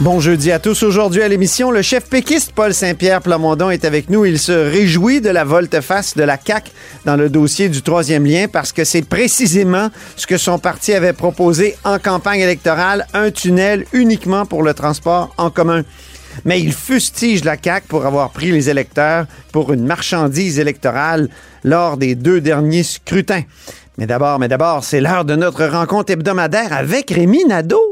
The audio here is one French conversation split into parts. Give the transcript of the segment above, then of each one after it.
Bon jeudi à tous. Aujourd'hui à l'émission, le chef péquiste Paul Saint-Pierre Plamondon est avec nous. Il se réjouit de la volte-face de la CAQ dans le dossier du troisième lien parce que c'est précisément ce que son parti avait proposé en campagne électorale, un tunnel uniquement pour le transport en commun. Mais il fustige la CAQ pour avoir pris les électeurs pour une marchandise électorale lors des deux derniers scrutins. Mais d'abord, mais d'abord, c'est l'heure de notre rencontre hebdomadaire avec Rémi Nadeau.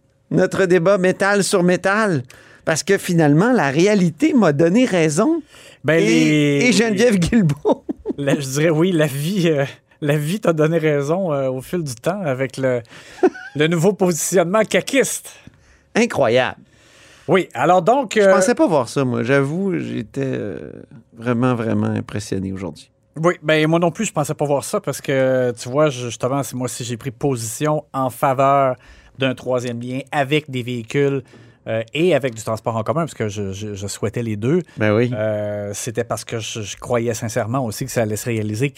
notre débat métal sur métal, parce que finalement, la réalité m'a donné raison. Ben, et, les- et Geneviève Guilbeault. Je dirais, oui, la vie, euh, la vie t'a donné raison euh, au fil du temps avec le, le nouveau positionnement caquiste. Incroyable. Oui, alors donc. Je euh, pensais pas voir ça, moi. J'avoue, j'étais euh, vraiment, vraiment impressionné aujourd'hui. Oui, ben moi non plus, je pensais pas voir ça parce que, tu vois, je- justement, c'est moi aussi, j'ai pris position en faveur d'un troisième lien avec des véhicules euh, et avec du transport en commun, parce que je, je- je souhaitais les deux. Ben oui. Euh, C'était parce que je, je croyais sincèrement aussi que ça allait se réaliser,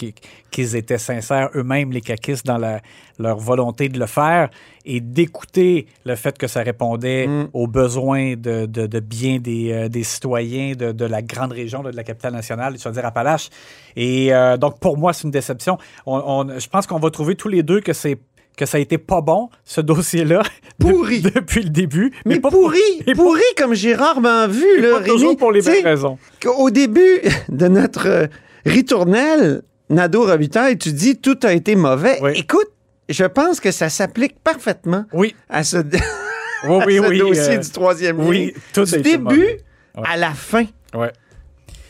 qu'ils étaient sincères eux-mêmes, les caquistes, dans la- leur volonté de le faire et d'écouter le fait que ça répondait Mm. aux besoins de, de, de bien des, euh, des citoyens de, de la grande région, de la capitale nationale, c'est-à-dire Appalaches. Et donc, pour moi, c'est une déception. On- on- je pense qu'on va trouver tous les deux que c'est que ça a été pas bon, ce dossier-là, de- Pourri. depuis le début. Mais, pas pourri, pas- pourri comme j'ai rarement vu, et là, pas toujours pour les mêmes raisons. Au début de notre euh, ritournelle, Nadeau Robitaille, tu dis tout a été mauvais. Oui. Écoute, je pense que ça s'applique parfaitement Oui, à ce, oui, à oui, ce oui. dossier euh, du troisième oui, tout du début. Ouais. à la fin. Ouais.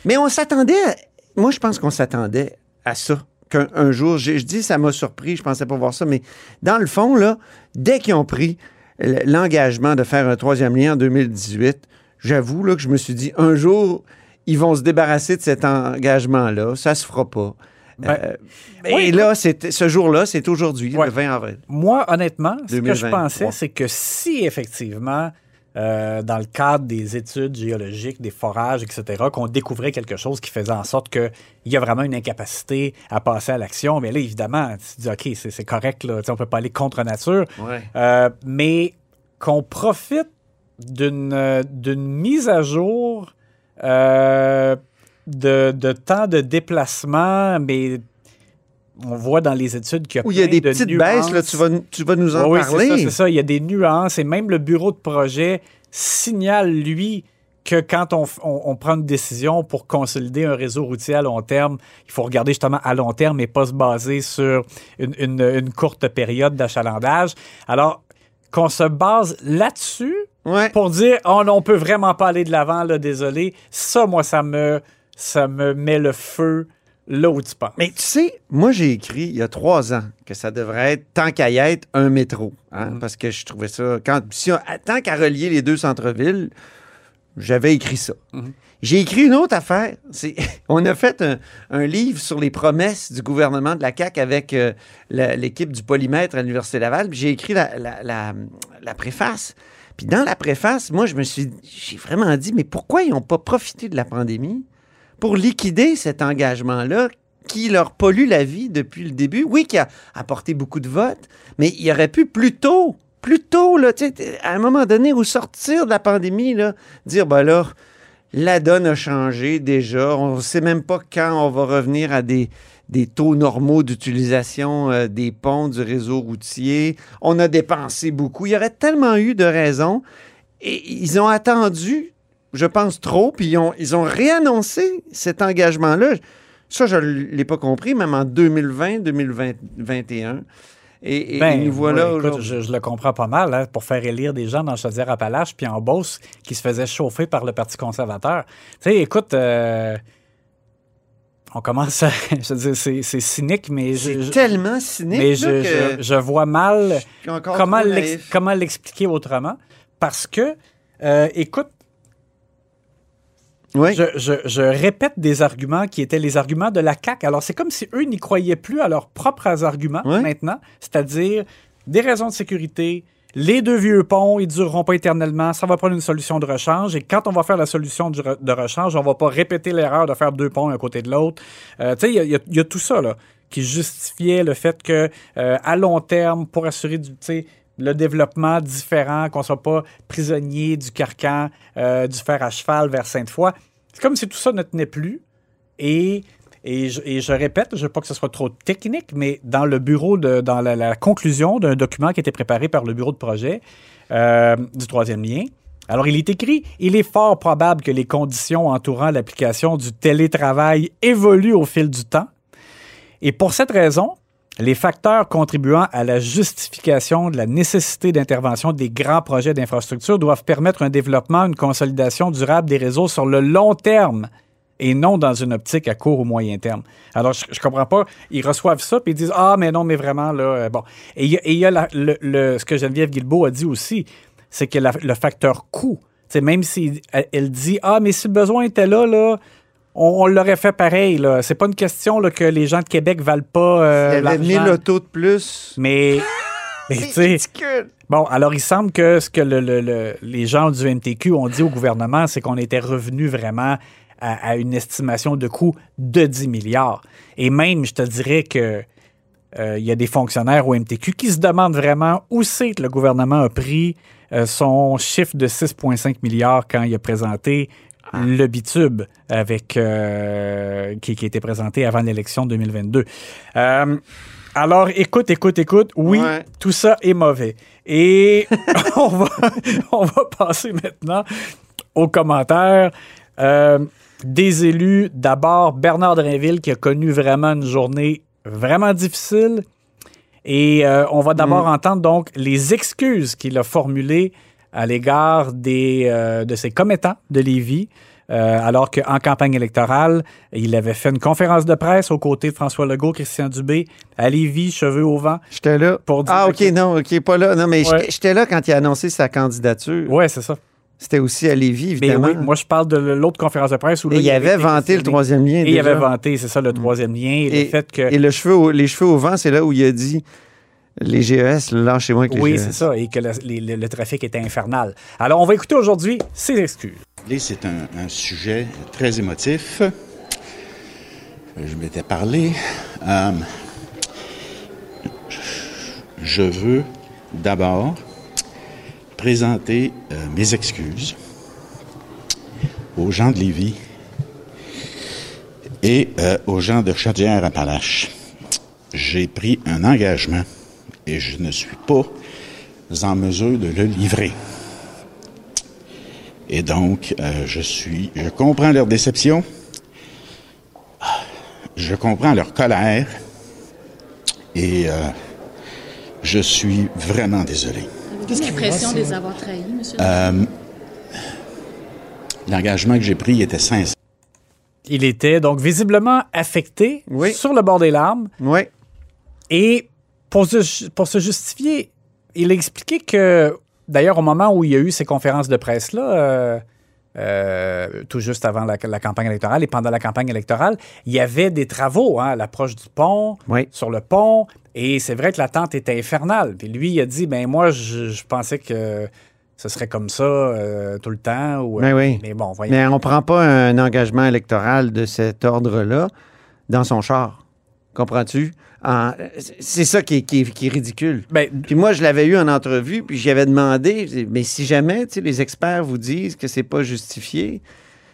Mais on s'attendait, à- moi je pense qu'on s'attendait à ça. Qu'un un jour, je dis ça m'a surpris, je pensais pas voir ça, mais dans le fond, là, dès qu'ils ont pris l'engagement de faire un troisième lien en 2018, j'avoue là, que je me suis dit, un jour, ils vont se débarrasser de cet engagement-là, ça se fera pas. Ben, Euh, oui. et là, c'est- ce jour-là, c'est aujourd'hui, Ouais. le 20 avril. Moi, honnêtement, ce que je 2023. pensais, c'est que si effectivement, euh, dans le cadre des études géologiques, des forages, etc., qu'on découvrait quelque chose qui faisait en sorte qu'il y a vraiment une incapacité à passer à l'action, mais là, évidemment, tu te dis, OK, c'est correct, là, on peut pas aller contre nature, Ouais. Euh, mais qu'on profite d'une d'une mise à jour euh, de, de temps de déplacement, mais on voit dans les études qu'il y a Où il y a plein des de petites nuances. baisses, là, tu vas, tu vas nous en Oui, oui, c'est parler. ça, c'est ça. Il y a des nuances et même le bureau de projet signale, lui, que quand on, on- on prend une décision pour consolider un réseau routier à long terme, il faut regarder justement à long terme et pas se baser sur une, une- une courte période d'achalandage. Alors, qu'on se base là-dessus Ouais. pour dire oh non, on peut vraiment pas aller de l'avant, là, désolé. Ça, moi, ça me, ça me met le feu là où tu penses. Mais tu sais, moi, j'ai écrit il y a trois ans que ça devrait être, tant qu'à y être, un métro. hein, Mhm. Parce que je trouvais ça. Quand, si on- tant qu'à relier les deux centres-villes, j'avais écrit ça. Mhm. J'ai écrit une autre affaire. On a fait un, un livre sur les promesses du gouvernement de la CAQ avec euh, l'équipe du polymètre à l'Université Laval. J'ai écrit la, la- la- la préface. Puis dans la préface, moi, je me suis, j'ai vraiment dit, mais pourquoi ils n'ont pas profité de la pandémie pour liquider cet engagement-là qui leur pollue la vie depuis le début. Oui, qui a apporté beaucoup de votes, mais il aurait pu plus tôt, plus tôt, là, à un moment donné, au sortir de la pandémie, là, dire, ben là, la donne a changé déjà. On ne sait même pas quand on va revenir à des, des taux normaux d'utilisation euh, des ponts, du réseau routier. On a dépensé beaucoup. Il y aurait tellement eu de raisons. Et ils ont attendu, je pense, trop, puis ils ont, ils ont réannoncé cet engagement-là. Ça, je ne l'ai pas compris, même en 2020, 2021. Et, et Ben, nous voilà écoute, je, je le comprends pas mal, hein, pour faire élire des gens dans Chaudière-Appalaches puis en Beauce qui se faisaient chauffer par le Parti conservateur. Tu sais, écoute, euh, on commence à... Je veux dire, c'est, cynique, mais je... C'est tellement cynique mais je, que je- je vois mal comment l'expliquer autrement. Parce que, euh, écoute, Oui. je, je- je répète des arguments qui étaient les arguments de la CAQ. Alors, c'est comme si eux n'y croyaient plus à leurs propres arguments maintenant, c'est-à-dire des raisons de sécurité. Les deux vieux ponts, ils dureront pas éternellement. Ça va prendre une solution de rechange. Et quand on va faire la solution de rechange, on va pas répéter l'erreur de faire deux ponts un côté de l'autre. Euh, tu sais, il y a- y, y tout ça là, qui justifiait le fait que euh, à long terme, pour assurer du, le développement différent, qu'on soit pas prisonnier du carcan euh, du fer à cheval vers Sainte-Foy. C'est comme si tout ça ne tenait plus. Et, et, je, répète, je veux pas que ce soit trop technique, mais dans le bureau, de, dans la, la conclusion d'un document qui a été préparé par le bureau de projet euh, du troisième lien, alors il est écrit, il est fort probable que les conditions entourant l'application du télétravail évoluent au fil du temps. Et pour cette raison, les facteurs contribuant à la justification de la nécessité d'intervention des grands projets d'infrastructure doivent permettre un développement, une consolidation durable des réseaux sur le long terme et non dans une optique à court ou moyen terme. Alors, je, je comprends pas. Ils reçoivent ça puis ils disent Ah, mais non, mais vraiment, là, euh, bon. Et il y a, le, ce que Geneviève Guilbeault a dit aussi, c'est que le facteur coût, c'est même si elle dit Ah, mais si le besoin était là, là, on, on l'aurait fait pareil. Là. C'est pas une question là, que les gens de Québec valent pas. euh, Il y avait l'argent. 1000 autos de plus. Mais. mais C'est. Bon, alors il semble que ce que le- le- le- les gens du MTQ ont dit au gouvernement, c'est qu'on était revenu vraiment à, à une estimation de coût de 10 milliards. Et même, je te dirais que euh, il y a des fonctionnaires au MTQ qui se demandent vraiment où c'est que le gouvernement a pris euh, son chiffre de 6,5 milliards quand il a présenté le bitube avec euh, qui, qui a été présenté avant l'élection 2022. Euh, alors, écoute, écoute, écoute. Oui, Ouais. tout ça est mauvais. Et on, va, on va passer maintenant aux commentaires. Euh, des élus, d'abord Bernard Drinville qui a connu vraiment une journée vraiment difficile. Et euh, on va d'abord entendre donc les excuses qu'il a formulées à l'égard des, euh, de ses commettants de Lévis. euh, alors qu'en campagne électorale, il avait fait une conférence de presse aux côtés de François Legault, Christian Dubé, à Lévis, cheveux au vent. J'étais là. Pour dire ah, OK, que- non, OK, pas là. Non, mais Ouais. j'étais- là quand il a annoncé sa candidature. Ouais, c'est ça. C'était aussi à Lévis, Mais évidemment. oui, moi, je parle de l'autre conférence de presse où là, Et il avait vanté le troisième lien. Et il déjà. avait vanté, c'est ça, le troisième lien. Et, Et- le fait que. Et le cheveu au- les cheveux au vent, c'est là où il a dit les GES, lâchez-moi avec les Oui, GES. c'est ça, et que le, les- le- le trafic était infernal. Alors, on va écouter aujourd'hui ses excuses. C'est un, un sujet très émotif. Je m'étais parlé. Euh, je veux d'abord présenter euh, mes excuses aux gens de Lévis et euh, aux gens de Chaudière-Appalaches. J'ai pris un engagement et je ne suis pas en mesure de le livrer. Et donc, euh, je suis, je comprends leur déception, je comprends leur colère, et euh, je suis vraiment désolé. Avez-vous l'impression de les avoir trahis, monsieur? Euh, L'engagement que j'ai pris était sincère. Il était donc visiblement affecté Oui. sur le bord des larmes. Oui. Et pour se, pour se justifier, il a expliqué que, d'ailleurs, au moment où il y a eu ces conférences de presse-là, euh, euh, tout juste avant la, la campagne électorale et pendant la campagne électorale, il y avait des travaux hein, à l'approche du pont, Oui. sur le pont, et c'est vrai que l'attente était infernale. Puis lui, il a dit, ben moi, je, je pensais que ce serait comme ça euh, tout le temps. Ou, Ben oui. Mais bon, voyons. Mais on prend pas un engagement électoral de cet ordre-là dans son char. Comprends-tu? En- C'est ça qui est, qui est- qui est ridicule. Ben, Puis moi, je l'avais eu en entrevue, puis j'y avais demandé, mais si jamais, tu sais, les experts vous disent que c'est pas justifié,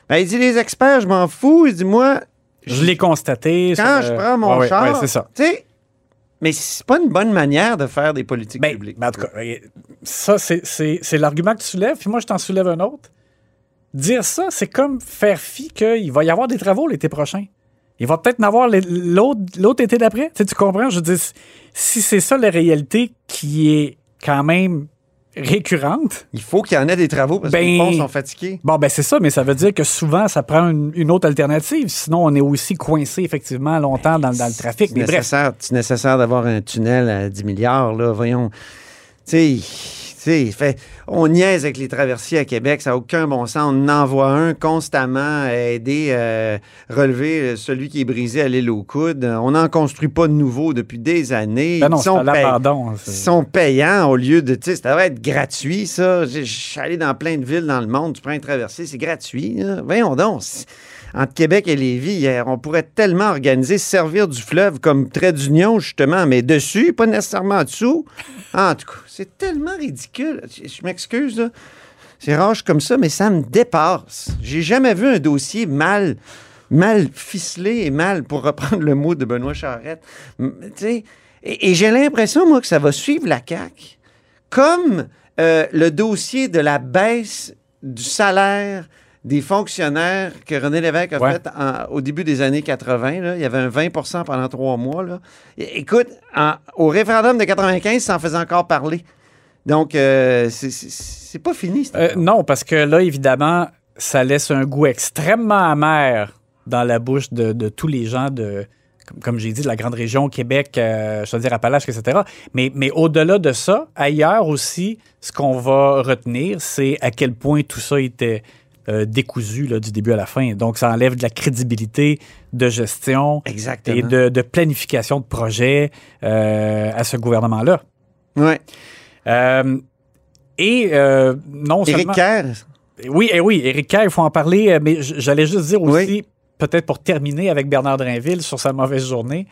ben, il dit, les experts, je m'en fous. Il dit, moi, je l'ai constaté. quand je prends mon ouais, char, ouais, c'est ça. tu sais, mais c'est pas une bonne manière de faire des politiques Ben, publiques. ben, en tout cas, euh, ça, c'est l'argument que tu soulèves, puis moi, je t'en soulève un autre. Dire ça, c'est comme faire fi qu'il va y avoir des travaux l'été prochain. Il va peut-être en avoir l'autre été d'après. Tu, sais, tu comprends? Je veux dire, si- c'est ça la réalité qui est quand même récurrente, Il faut qu'il y en ait des travaux parce que Ben- les ponts sont fatigués. bon, ben c'est ça, mais ça veut dire que souvent, ça prend une, une autre alternative. Sinon, on est aussi coincé effectivement longtemps dans, dans le trafic. C'est nécessaire, nécessaire d'avoir un tunnel à 10 milliards, là. Voyons. Tu sais, sais, fait, on niaise avec les traversiers à Québec, ça n'a aucun bon sens. On en envoie un constamment à aider euh, relever euh, celui qui est brisé à l'île aux coudes. On n'en construit pas de nouveau depuis des années. ben non, Ils sont à payants au lieu de. Tu sais, ça devrait être gratuit, ça. Je suis allé dans plein de villes dans le monde, tu prends un traversier, c'est gratuit. Voyons donc. Entre Québec et Lévis, hier, on pourrait tellement organiser, se servir du fleuve comme trait d'union, justement, mais dessus, pas nécessairement en dessous. En tout cas, c'est tellement ridicule. Je, m'excuse. C'est rage comme ça, mais ça me dépasse. J'ai jamais vu un dossier mal, mal ficelé et mal, pour reprendre le mot de Benoît sais, et, et j'ai l'impression, moi, que ça va suivre la CAQ. Comme euh, le dossier de la baisse du salaire des fonctionnaires que René Lévesque a Ouais. fait en- au début des années 80. là. Il y avait un 20% pendant trois mois. Là. Écoute, en- au référendum de 95, ça en faisait encore parler. Donc, euh, c'est- pas fini. Euh, non, parce que là, évidemment, ça laisse un goût extrêmement amer dans la bouche de, de tous les gens de, comme, comme j'ai dit, de la grande région, Québec, euh, je veux dire Appalaches, etc. Mais, mais au-delà de ça, ailleurs aussi, ce qu'on va retenir, c'est à quel point tout ça était euh, décousu là, du début à la fin. Donc, ça enlève de la crédibilité de gestion Exactement. et de, de planification de projet euh, à ce gouvernement-là. Ouais. Euh, et non Éric seulement... Kerr, Oui, eh oui, Éric Kerr, il faut en parler, mais j'allais juste dire aussi, Oui. peut-être pour terminer avec Bernard Drinville sur sa mauvaise journée,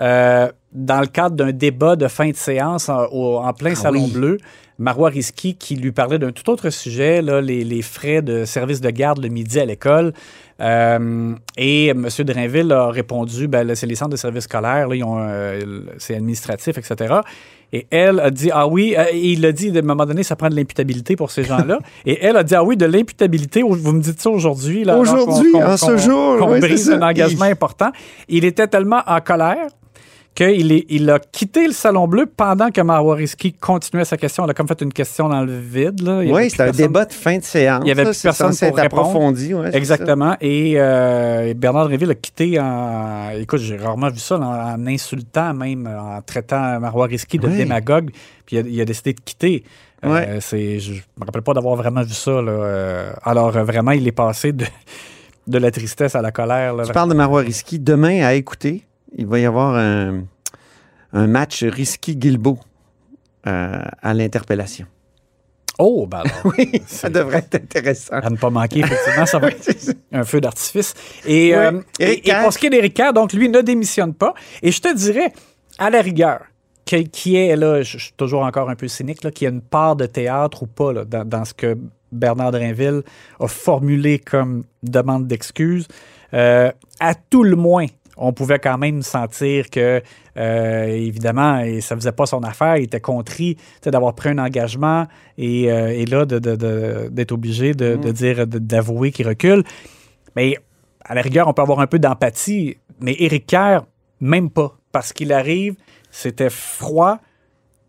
euh, dans le cadre d'un débat de fin de séance en, au- en plein Ah Salon oui. Bleu, Marois Risky qui lui parlait d'un tout autre sujet, là, les, les frais de service de garde le midi à l'école. Euh, et M. Drainville a répondu, ben, c'est les centres de services scolaires, euh, c'est administratif, etc. Et elle a dit, ah oui, euh, il a dit, à un moment donné, ça prend de l'imputabilité pour ces gens-là. et elle a dit, ah oui, de l'imputabilité, vous me dites ça aujourd'hui. Aujourd'hui, en ce jour, Qu'on oui, brise un engagement important. Il était tellement en colère qu'il est- il a quitté le Salon Bleu pendant que Marwariski continuait sa question. Elle a comme fait une question dans le vide. Là. Il Oui, c'était un débat de fin de séance. Il y avait là. plus personne pour répondre. approfondi, ouais, Exactement. Et euh, Bernard Drinville a quitté en. Écoute, j'ai rarement vu ça, en insultant même, en traitant Marois Risky de Oui. démagogue. Puis il a, il a décidé de quitter. Euh, Ouais. c'est, je me rappelle pas d'avoir vraiment vu ça. Là. Euh, alors, euh, vraiment, il est passé de, de la tristesse à la colère. là. Tu parles de Marois Risky. Demain, à écouter, il va y avoir un, un match Risky-Guilbeault euh, à l'interpellation. Oh, ben alors. Oui, ça devrait être intéressant. À ne pas manquer, effectivement, ça va être un feu d'artifice. Et, Oui. euh, et- et pour ce qui est d'Éric donc lui ne démissionne pas. Et je te dirais, à la rigueur, que- qui est, là, je je suis toujours encore un peu cynique, là, qu'il y a une part de théâtre ou pas là, dans, dans ce que Bernard Drinville a formulé comme demande d'excuses. Euh, à tout le moins, on pouvait quand même sentir que, euh, évidemment, ça faisait pas son affaire, il était contrit d'avoir pris un engagement et, euh, et là, de- de- de- d'être obligé de, de dire, d'avouer qu'il recule. Mais à la rigueur, on peut avoir un peu d'empathie, mais Éric Kerr, même pas. Parce qu'il arrive, c'était froid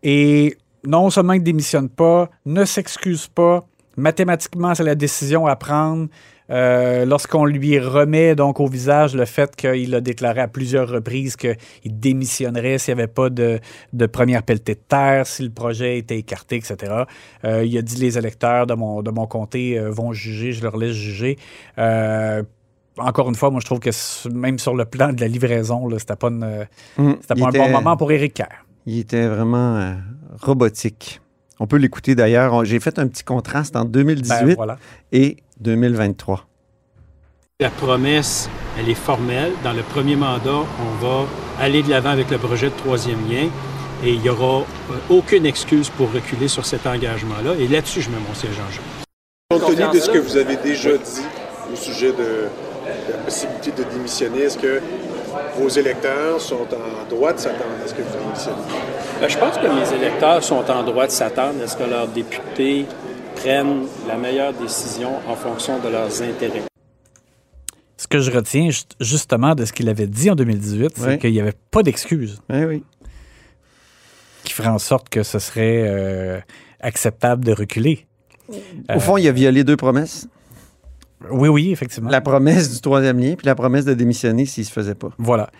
et non seulement il ne démissionne pas, ne s'excuse pas. Mathématiquement, c'est la décision à prendre. Euh, Lorsqu'on lui remet donc au visage le fait qu'il a déclaré à plusieurs reprises qu'il démissionnerait s'il n'y avait pas de, de première pelletée de terre, si le projet était écarté, etc. Euh, il a dit les électeurs de mon, de mon comté euh, vont juger, je leur laisse juger. Euh, encore une fois, moi, je trouve que même sur le plan de la livraison, c'était pas, une- c'était il pas un bon moment pour Éric Kerr. Il était vraiment robotique. On peut l'écouter d'ailleurs. J'ai fait un petit contraste entre 2018 Ben, voilà. et 2023. La promesse, elle est formelle. Dans le premier mandat, on va aller de l'avant avec le projet de troisième lien et il n'y aura euh, aucune excuse pour reculer sur cet engagement-là. Et là-dessus, je mets mon siège en jeu. Compte tenu de ce que vous avez déjà dit au sujet de, de la possibilité de démissionner, est-ce que vos électeurs sont en droit de s'attendre à ce que vous démissionnez? Ben, je pense que mes électeurs sont en droit de s'attendre à ce que leurs députés prennent la meilleure décision en fonction de leurs intérêts. Ce que je retiens ju- justement de ce qu'il avait dit en 2018, c'est Oui. qu'il n'y avait pas d'excuses Oui, oui. qui ferait en sorte que ce serait euh, acceptable de reculer. Au fond, il a violé deux promesses. Oui, oui, effectivement. La promesse du troisième lien, puis la promesse de démissionner s'il se faisait pas. Voilà.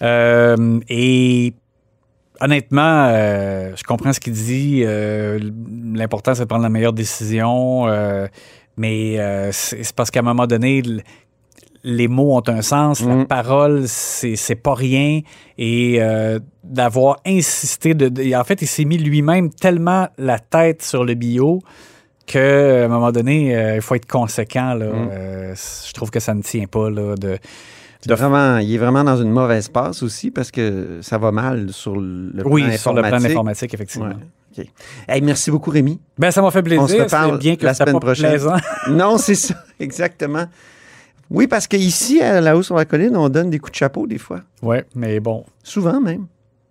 Euh, et honnêtement, euh, je comprends ce qu'il dit. Euh, L'important, c'est de prendre la meilleure décision. euh, mais c'est parce qu'à un moment donné, les mots ont un sens, la Mm. parole, c'est pas rien. Et d'avoir insisté, de, de- en fait, il s'est mis lui-même tellement la tête sur le bio qu'à un moment donné, il faut être conséquent. Là. Mm. Euh, je trouve que ça ne tient pas là, de, C'est Vraiment, il est vraiment dans une mauvaise passe aussi parce que ça va mal sur le plan Oui, sur le plan informatique. informatique, effectivement. Ouais. Hey, merci beaucoup, Rémi. Ben, ça m'a fait On se plaisir. reparle bien que la semaine pas prochaine. plaisant. non, c'est ça, exactement. Oui, parce qu'ici, à la haut sur la colline, on donne des coups de chapeau des fois. Oui, mais bon. Souvent même.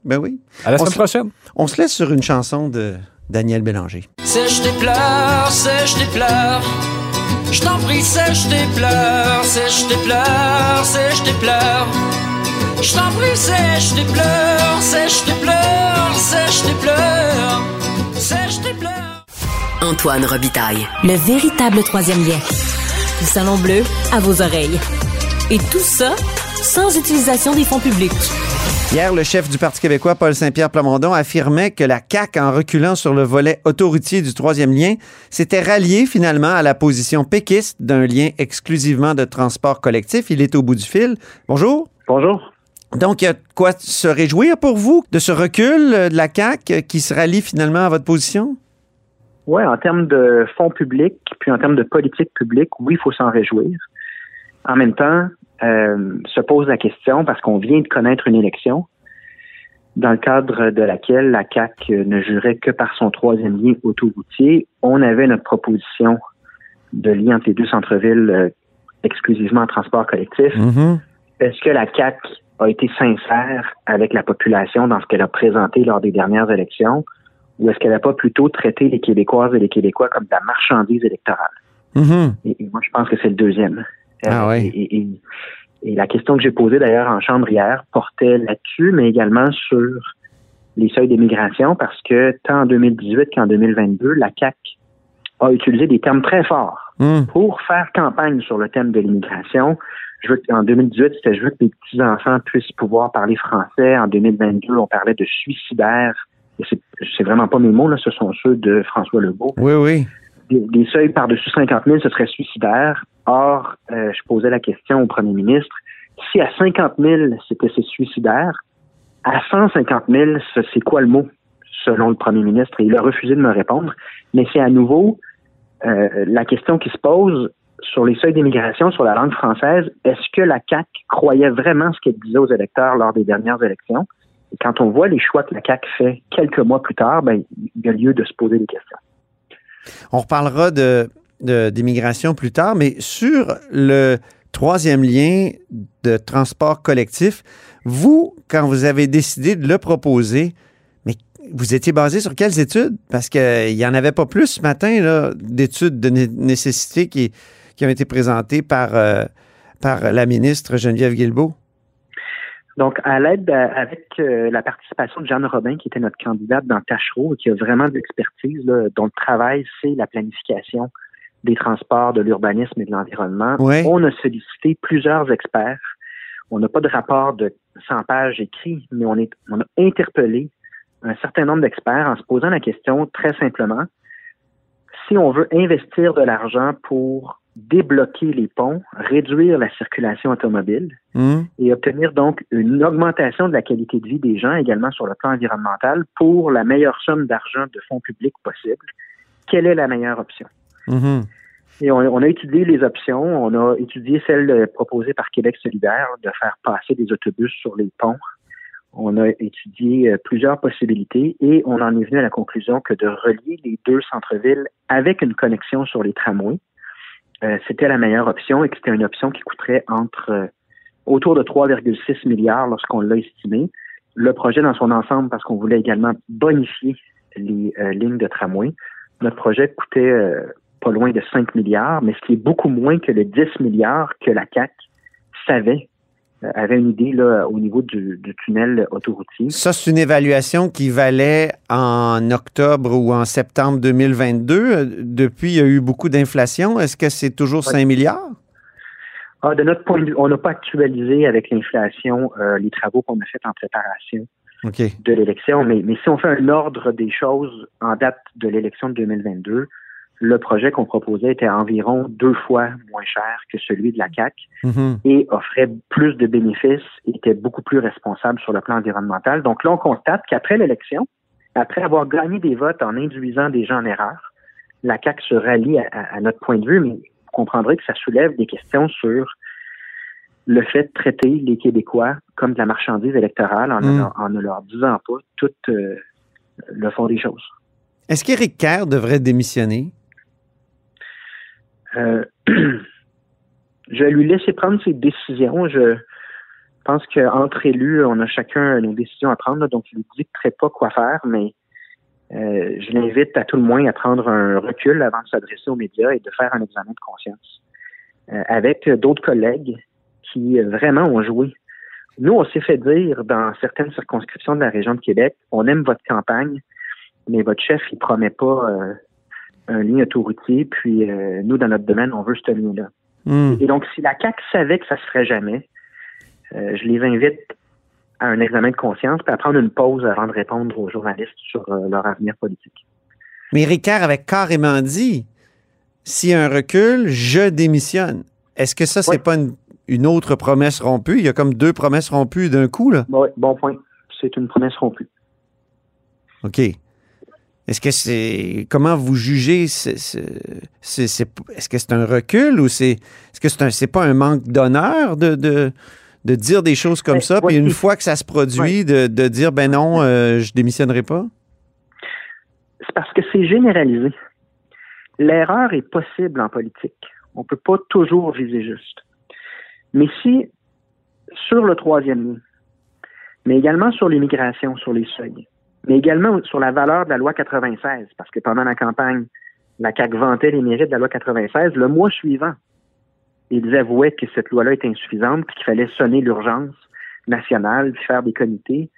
Ben oui. À la semaine se- prochaine. On se laisse sur une chanson de Daniel Bélanger. Sèche tes pleurs, sèche tes pleurs. Je t'en prie, sèche tes pleurs, sèche tes pleurs, sèche tes pleurs. Je t'en prie, sèche tes pleurs, sèche tes pleurs, sèche tes pleurs, sèche tes pleurs. Antoine Robitaille. Le véritable troisième lien. Le salon bleu à vos oreilles. Et tout ça sans utilisation des fonds publics. Hier, le chef du Parti québécois, Paul Saint-Pierre Plamondon, affirmait que la CAQ, en reculant sur le volet autoroutier du troisième lien, s'était rallié finalement à la position péquiste d'un lien exclusivement de transport collectif. Il est au bout du fil. Bonjour. Bonjour. Donc, il y a quoi se réjouir pour vous de ce recul euh, de la CAQ euh, qui se rallie finalement à votre position? Oui, en termes de fonds publics, puis en termes de politique publique, oui, il faut s'en réjouir. En même temps, euh, se pose la question, parce qu'on vient de connaître une élection, dans le cadre de laquelle la CAQ ne jurait que par son troisième lien autoroutier, on avait notre proposition de lien entre les deux centres-villes euh, exclusivement en transport collectif. Est-ce que la CAQ a été sincère avec la population dans ce qu'elle a présenté lors des dernières élections ou est-ce qu'elle n'a pas plutôt traité les Québécoises et les Québécois comme de la marchandise électorale? Mhm. Et, et moi, je pense que c'est le deuxième. Ah Euh, et, et- et- la question que j'ai posée d'ailleurs en chambre hier portait là-dessus, mais également sur les seuils d'immigration, parce que tant en 2018 qu'en 2022, la CAQ a utilisé des termes très forts Hmm. pour faire campagne sur le thème de l'immigration. Je veux en 2018, c'était je veux que les petits-enfants puissent pouvoir parler français. En 2022, on parlait de suicidaire. C'est- c'est vraiment pas mes mots, là, ce sont ceux de François Legault Oui, oui. des, des seuils par-dessus 50 000, ce serait suicidaire. Or, euh, je posais la question au premier ministre, si à 50 000, c'était c'est suicidaire, à 150 000, ce- c'est quoi le mot, selon le premier ministre? Il a refusé de me répondre. Mais c'est à nouveau euh, la question qui se pose sur les seuils d'immigration, sur la langue française. Est-ce que la CAQ croyait vraiment ce qu'elle disait aux électeurs lors des dernières élections? Et quand on voit les choix que la CAQ fait quelques mois plus tard, ben, il y a lieu de se poser des questions. On reparlera de- d'immigration plus tard, mais sur le troisième lien de transport collectif, vous, quand vous avez décidé de le proposer, mais vous étiez basé sur quelles études? Parce qu'il n'y en avait pas plus ce matin d'études de né- nécessité qui, qui ont été présentées par, euh, par la ministre Geneviève Guilbeault. Donc, à l'aide, euh, avec euh, la participation de Jeanne Robin, qui était notre candidate dans Tachereau qui a vraiment de l'expertise, dont le travail, c'est la planification des transports, de l'urbanisme et de l'environnement, Ouais. on a sollicité plusieurs experts. On n'a pas de rapport de 100 pages écrit, mais on, est, on a interpellé un certain nombre d'experts en se posant la question très simplement, si on veut investir de l'argent pour débloquer les ponts, réduire la circulation automobile, Hmm? et obtenir donc une augmentation de la qualité de vie des gens également sur le plan environnemental pour la meilleure somme d'argent de fonds publics possible. Quelle est la meilleure option? Et on, a étudié les options. On a étudié celle euh, proposée par Québec solidaire de faire passer des autobus sur les ponts. On a étudié euh, plusieurs possibilités et on en est venu à la conclusion que de relier les deux centres-villes avec une connexion sur les tramways, euh, c'était la meilleure option et que c'était une option qui coûterait entre autour de 3,6 milliards lorsqu'on l'a estimé. Le projet dans son ensemble, parce qu'on voulait également bonifier les lignes de tramway, notre projet coûtait pas loin de 5 milliards, mais ce qui est beaucoup moins que les 10 milliards que la CAC savait, euh, avait une idée là, au niveau du, du tunnel autoroutier. Ça, c'est une évaluation qui valait en octobre ou en septembre 2022. Euh, Depuis, il y a eu beaucoup d'inflation. Est-ce que c'est toujours 5 milliards? Ah, de notre point de vue, on n'a pas actualisé avec l'inflation euh, les travaux qu'on a faits en préparation de l'élection, mais, mais si on fait un ordre des choses en date de l'élection de 2022, le projet qu'on proposait était environ deux fois moins cher que celui de la CAC Mhm. et offrait plus de bénéfices et était beaucoup plus responsable sur le plan environnemental. Donc là, on constate qu'après l'élection, après avoir gagné des votes en induisant des gens en erreur, la CAC se rallie à, notre point de vue, mais vous comprendrez que ça soulève des questions sur le fait de traiter les Québécois comme de la marchandise électorale en, ne Mm. leur- en ne leur disant pas tout euh, le fond des choses. Est-ce qu'Éric Kerr devrait démissionner? Euh, je lui laisser prendre ses décisions. Je pense qu'entre élus, on a chacun nos décisions à prendre, donc je lui dicterai pas quoi faire, mais euh, je l'invite à tout le moins à prendre un recul avant de s'adresser aux médias et de faire un examen de conscience euh, avec d'autres collègues qui vraiment ont joué. Nous, on s'est fait dire dans certaines circonscriptions de la région de Québec, on aime votre campagne, mais votre chef, il promet pas un ligne autoroutier, puis euh, nous, dans notre domaine, on veut ce ligne-là. Hmm. Et donc, si la CAQ savait que ça se ferait jamais, euh, je les invite à un examen de conscience, puis à prendre une pause avant de répondre aux journalistes sur euh, leur avenir politique. Mais Éric Kerr avait carrément dit s'il y a un recul, je démissionne. Est-ce que ça, c'est pas une, une autre promesse rompue? Il y a comme deux promesses rompues d'un coup, là. Bon, bon point. C'est une promesse rompue. OK. Est-ce que c'est. Comment vous jugez? Est-ce que c'est un recul ou c'est. Est-ce que c'est pas un manque d'honneur de, de, de dire des choses comme Ben, ça, puis une fois que ça se produit, de, de dire ben non, euh, je démissionnerai pas? C'est parce que c'est généralisé. L'erreur est possible en politique. On peut pas toujours viser juste. Mais si, sur le troisième lien, mais également sur l'immigration, sur les seuils, mais également sur la valeur de la loi 96, parce que pendant la campagne, la CAQ vantait les mérites de la loi 96, le mois suivant, ils avouaient que cette loi-là était insuffisante, qu'il fallait sonner l'urgence nationale, faire des comités.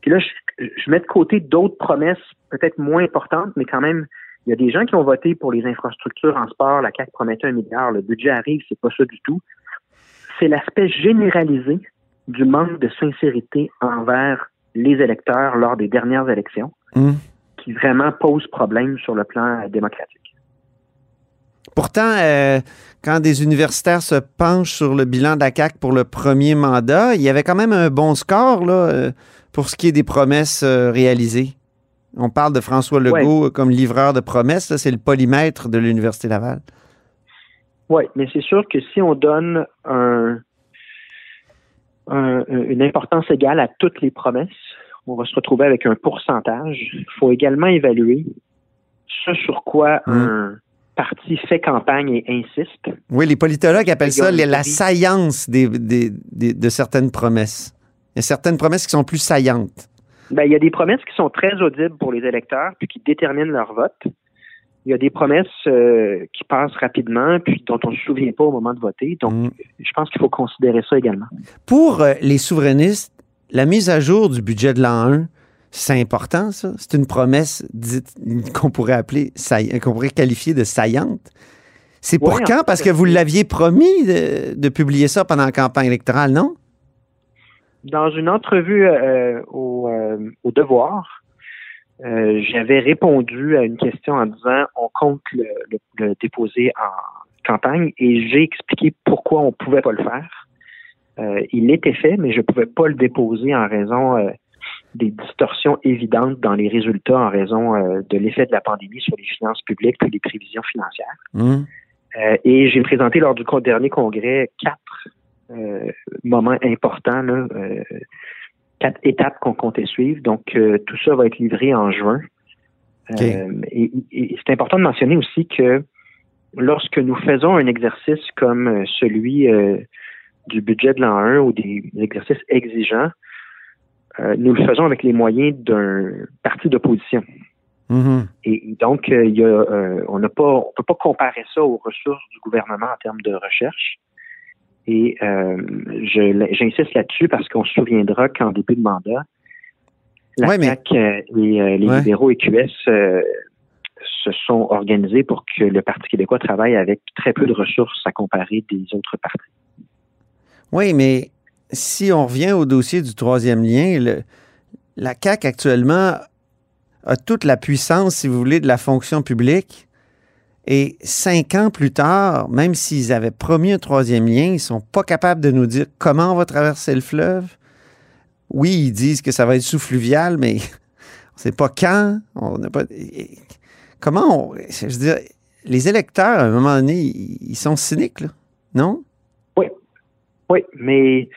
Puis là, je, je mets de côté d'autres promesses peut-être moins importantes, mais quand même, il y a des gens qui ont voté pour les infrastructures en sport. La CAQ promettait un milliard. Le budget arrive, c'est pas ça du tout. C'est l'aspect généralisé du manque de sincérité envers les électeurs lors des dernières élections Hum. qui vraiment pose problème sur le plan euh, démocratique. Pourtant, euh, quand des universitaires se penchent sur le bilan de la CAQ pour le premier mandat, il y avait quand même un bon score là, euh, pour ce qui est des promesses réalisées. On parle de François Legault comme livreur de promesses. C'est le polymètre de l'Université Laval. Oui, mais c'est sûr que si on donne un, un- une importance égale à toutes les promesses, on va se retrouver avec un pourcentage. Il faut également évaluer ce sur quoi un parti fait campagne et insiste. Oui, les politologues appellent ça la saillance des- des- des- de certaines promesses. Il y a certaines promesses qui sont plus saillantes. Ben, il y a des promesses qui sont très audibles pour les électeurs puis qui déterminent leur vote. Il y a des promesses euh, qui passent rapidement puis dont on ne se souvient pas au moment de voter. Donc, je pense qu'il faut considérer ça également. Pour euh, les souverainistes, la mise à jour du budget de l'an 1, c'est important, ça. C'est une promesse qu'on pourrait appeler, qu'on pourrait qualifier de saillante. C'est pour Ouais, quand? Parce que vous l'aviez promis de, de publier ça pendant la campagne électorale, non? Dans une entrevue euh, au, euh, au Devoir, euh, j'avais répondu à une question en disant on compte le, le- le déposer en campagne et j'ai expliqué pourquoi on pouvait pas le faire. Euh, il était fait, mais je pouvais pas le déposer en raison euh, des distorsions évidentes dans les résultats en raison de l'effet de la pandémie sur les finances publiques et les prévisions financières. Euh, et j'ai présenté lors du dernier congrès quatre moments importants, là, quatre étapes qu'on comptait suivre. Donc, euh, tout ça va être livré en juin. Euh, et et c'est important de mentionner aussi que lorsque nous faisons un exercice comme euh, celui euh, du budget de l'an 1 ou des exercices exigeants, nous le faisons avec les moyens d'un parti d'opposition. Mhm. Et donc, il y a, on n'a pas, on peut pas comparer ça aux ressources du gouvernement en termes de recherche. Et euh, je- j'insiste là-dessus parce qu'on se souviendra qu'en début de mandat, la Ouais, CAQ euh, et euh, les Ouais. libéraux et QS euh, se sont organisés pour que le Parti québécois travaille avec très peu de ressources à comparer des autres partis. Oui, mais si on revient au dossier du troisième lien, le- la CAQ actuellement a toute la puissance, si vous voulez, de la fonction publique. Et cinq ans plus tard, même s'ils avaient promis un troisième lien, ils sont pas capables de nous dire comment on va traverser le fleuve. Oui, ils disent que ça va être sous-fluvial, mais on sait pas quand. On n'a pas. Comment on. Je veux dire, les électeurs, à un moment donné, ils sont cyniques, là. Non? Oui, mais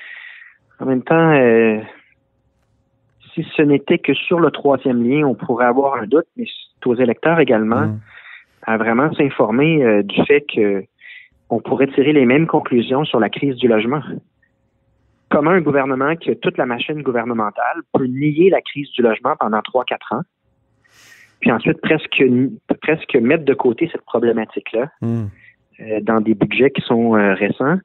en même temps, euh, si ce n'était que sur le troisième lien, on pourrait avoir un doute, mais c'est aux électeurs également Mm. À vraiment s'informer euh, du fait que on pourrait tirer les mêmes conclusions sur la crise du logement. Comment un gouvernement qui a toute la machine gouvernementale peut nier la crise du logement pendant trois, quatre ans, puis ensuite presque, presque mettre de côté cette problématique-là Hmm. euh, dans des budgets qui sont euh, récents.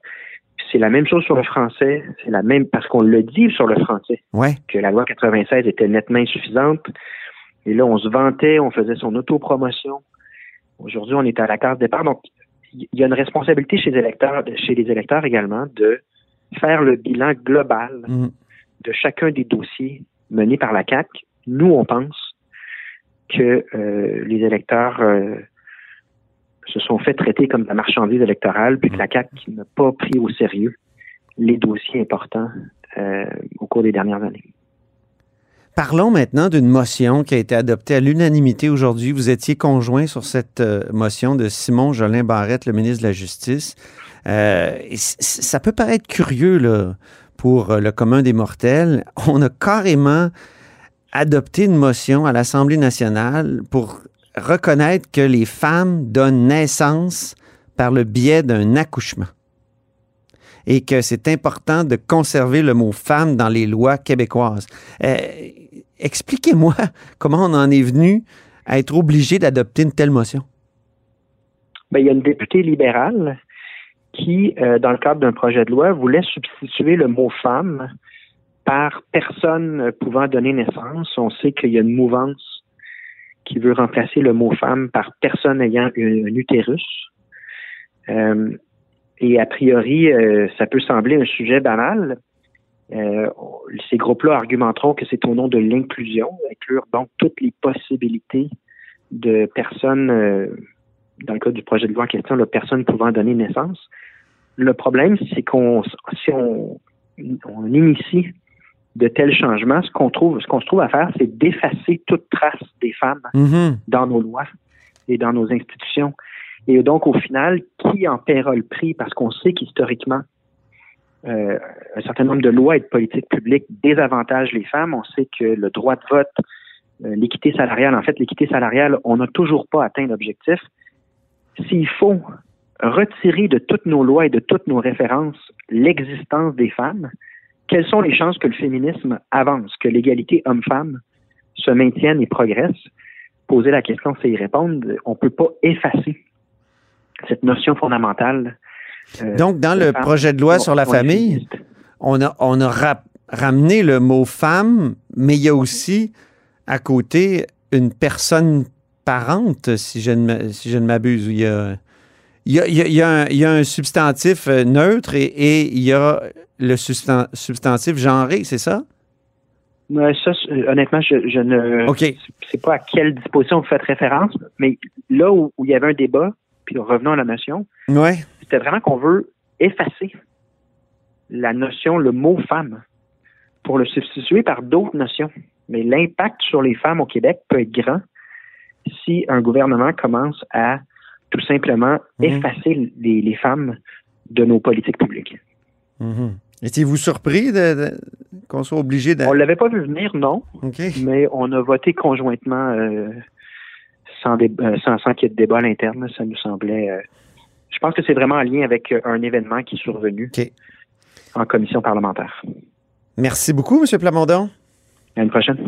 C'est la même chose sur le français. C'est la même parce qu'on le dit sur le français Ouais. que la loi 96 était nettement insuffisante. Et là, on se vantait, on faisait son autopromotion. Aujourd'hui, on est à la case départ. Donc, il y a une responsabilité chez les électeurs, chez les électeurs également de faire le bilan global Hmm. de chacun des dossiers menés par la CAC. Nous, on pense que euh, les électeurs euh, se sont fait traiter comme de la marchandise électorale, puis que la CAC n'a pas pris au sérieux les dossiers importants euh, au cours des dernières années. Parlons maintenant d'une motion qui a été adoptée à l'unanimité aujourd'hui. Vous étiez conjoint sur cette euh, motion de Simon Jolin Barrette, le ministre de la Justice. Euh, ça peut paraître curieux là, pour euh, le commun des mortels. On a carrément adopté une motion à l'Assemblée nationale pour reconnaître que les femmes donnent naissance par le biais d'un accouchement et que c'est important de conserver le mot femme dans les lois québécoises. Euh, Expliquez-moi comment on en est venu à être obligé d'adopter une telle motion. Ben, il y a une députée libérale qui, euh, dans le cadre d'un projet de loi, voulait substituer le mot femme par personne pouvant donner naissance. On sait qu'il y a une mouvance qui veut remplacer le mot femme par personne ayant un, un utérus. Euh, et a priori, euh, ça peut sembler un sujet banal. Euh, ces groupes-là argumenteront que c'est au nom de l'inclusion, inclure donc toutes les possibilités de personnes, euh, dans le cas du projet de loi en question, de personnes pouvant donner naissance. Le problème, c'est qu'on si on, on initie de tels changements, ce qu'on trouve, ce qu'on se trouve à faire, c'est d'effacer toute trace des femmes Mhm. dans nos lois et dans nos institutions. Et donc, au final, qui en paiera le prix? Parce qu'on sait qu'historiquement, euh, un certain nombre de lois et de politiques publiques désavantagent les femmes. On sait que le droit de vote, euh, l'équité salariale, en fait, l'équité salariale, on n'a toujours pas atteint l'objectif. S'il faut retirer de toutes nos lois et de toutes nos références l'existence des femmes, quelles sont les chances que le féminisme avance, que l'égalité homme-femme se maintienne et progresse? Poser la question, c'est y répondre. On ne peut pas effacer cette notion fondamentale. Euh, Donc, dans le projet de loi sur la famille, on a, on a ramené le mot femme, mais il y a aussi à côté une personne parente, si je ne, me- si je ne m'abuse. Il y a, il y a- il y a- il y a un, il y a un substantif euh, neutre et, et il y a le substan- substantif genré, c'est ça? Ouais, ça, c'est- honnêtement, je, je ne sais pas à quelle disposition vous faites référence, mais là où, où il y avait un débat, puis revenons à la notion, Ouais. C'était vraiment qu'on veut effacer la notion, le mot femme, pour le substituer par d'autres notions. Mais l'impact sur les femmes au Québec peut être grand si un gouvernement commence à tout simplement Mhm. effacer les, les femmes de nos politiques publiques. Mhm. Étiez-vous surpris de, de- qu'on soit obligé de. On l'avait pas vu venir, non, mais on a voté conjointement euh, sans, dé- euh, sans, sans qu'il y ait de débat à l'interne. Ça nous semblait. euh, pense que c'est vraiment en lien avec euh, un événement qui est survenu en commission parlementaire. Merci beaucoup, M. Plamondon. À une prochaine.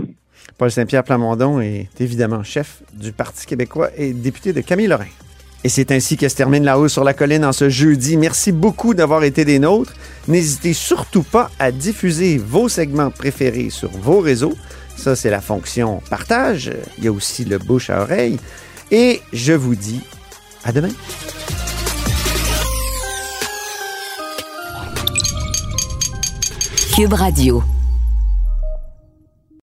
Paul Saint-Pierre Plamondon est évidemment chef du Parti québécois et député de Camille Lorrain. Et c'est ainsi que se termine La Hausse sur la Colline en ce jeudi. Merci beaucoup d'avoir été des nôtres. N'hésitez surtout pas à diffuser vos segments préférés sur vos réseaux. Ça, c'est la fonction partage. Il y a aussi le bouche à oreille. Et je vous dis à demain. Cube Radio.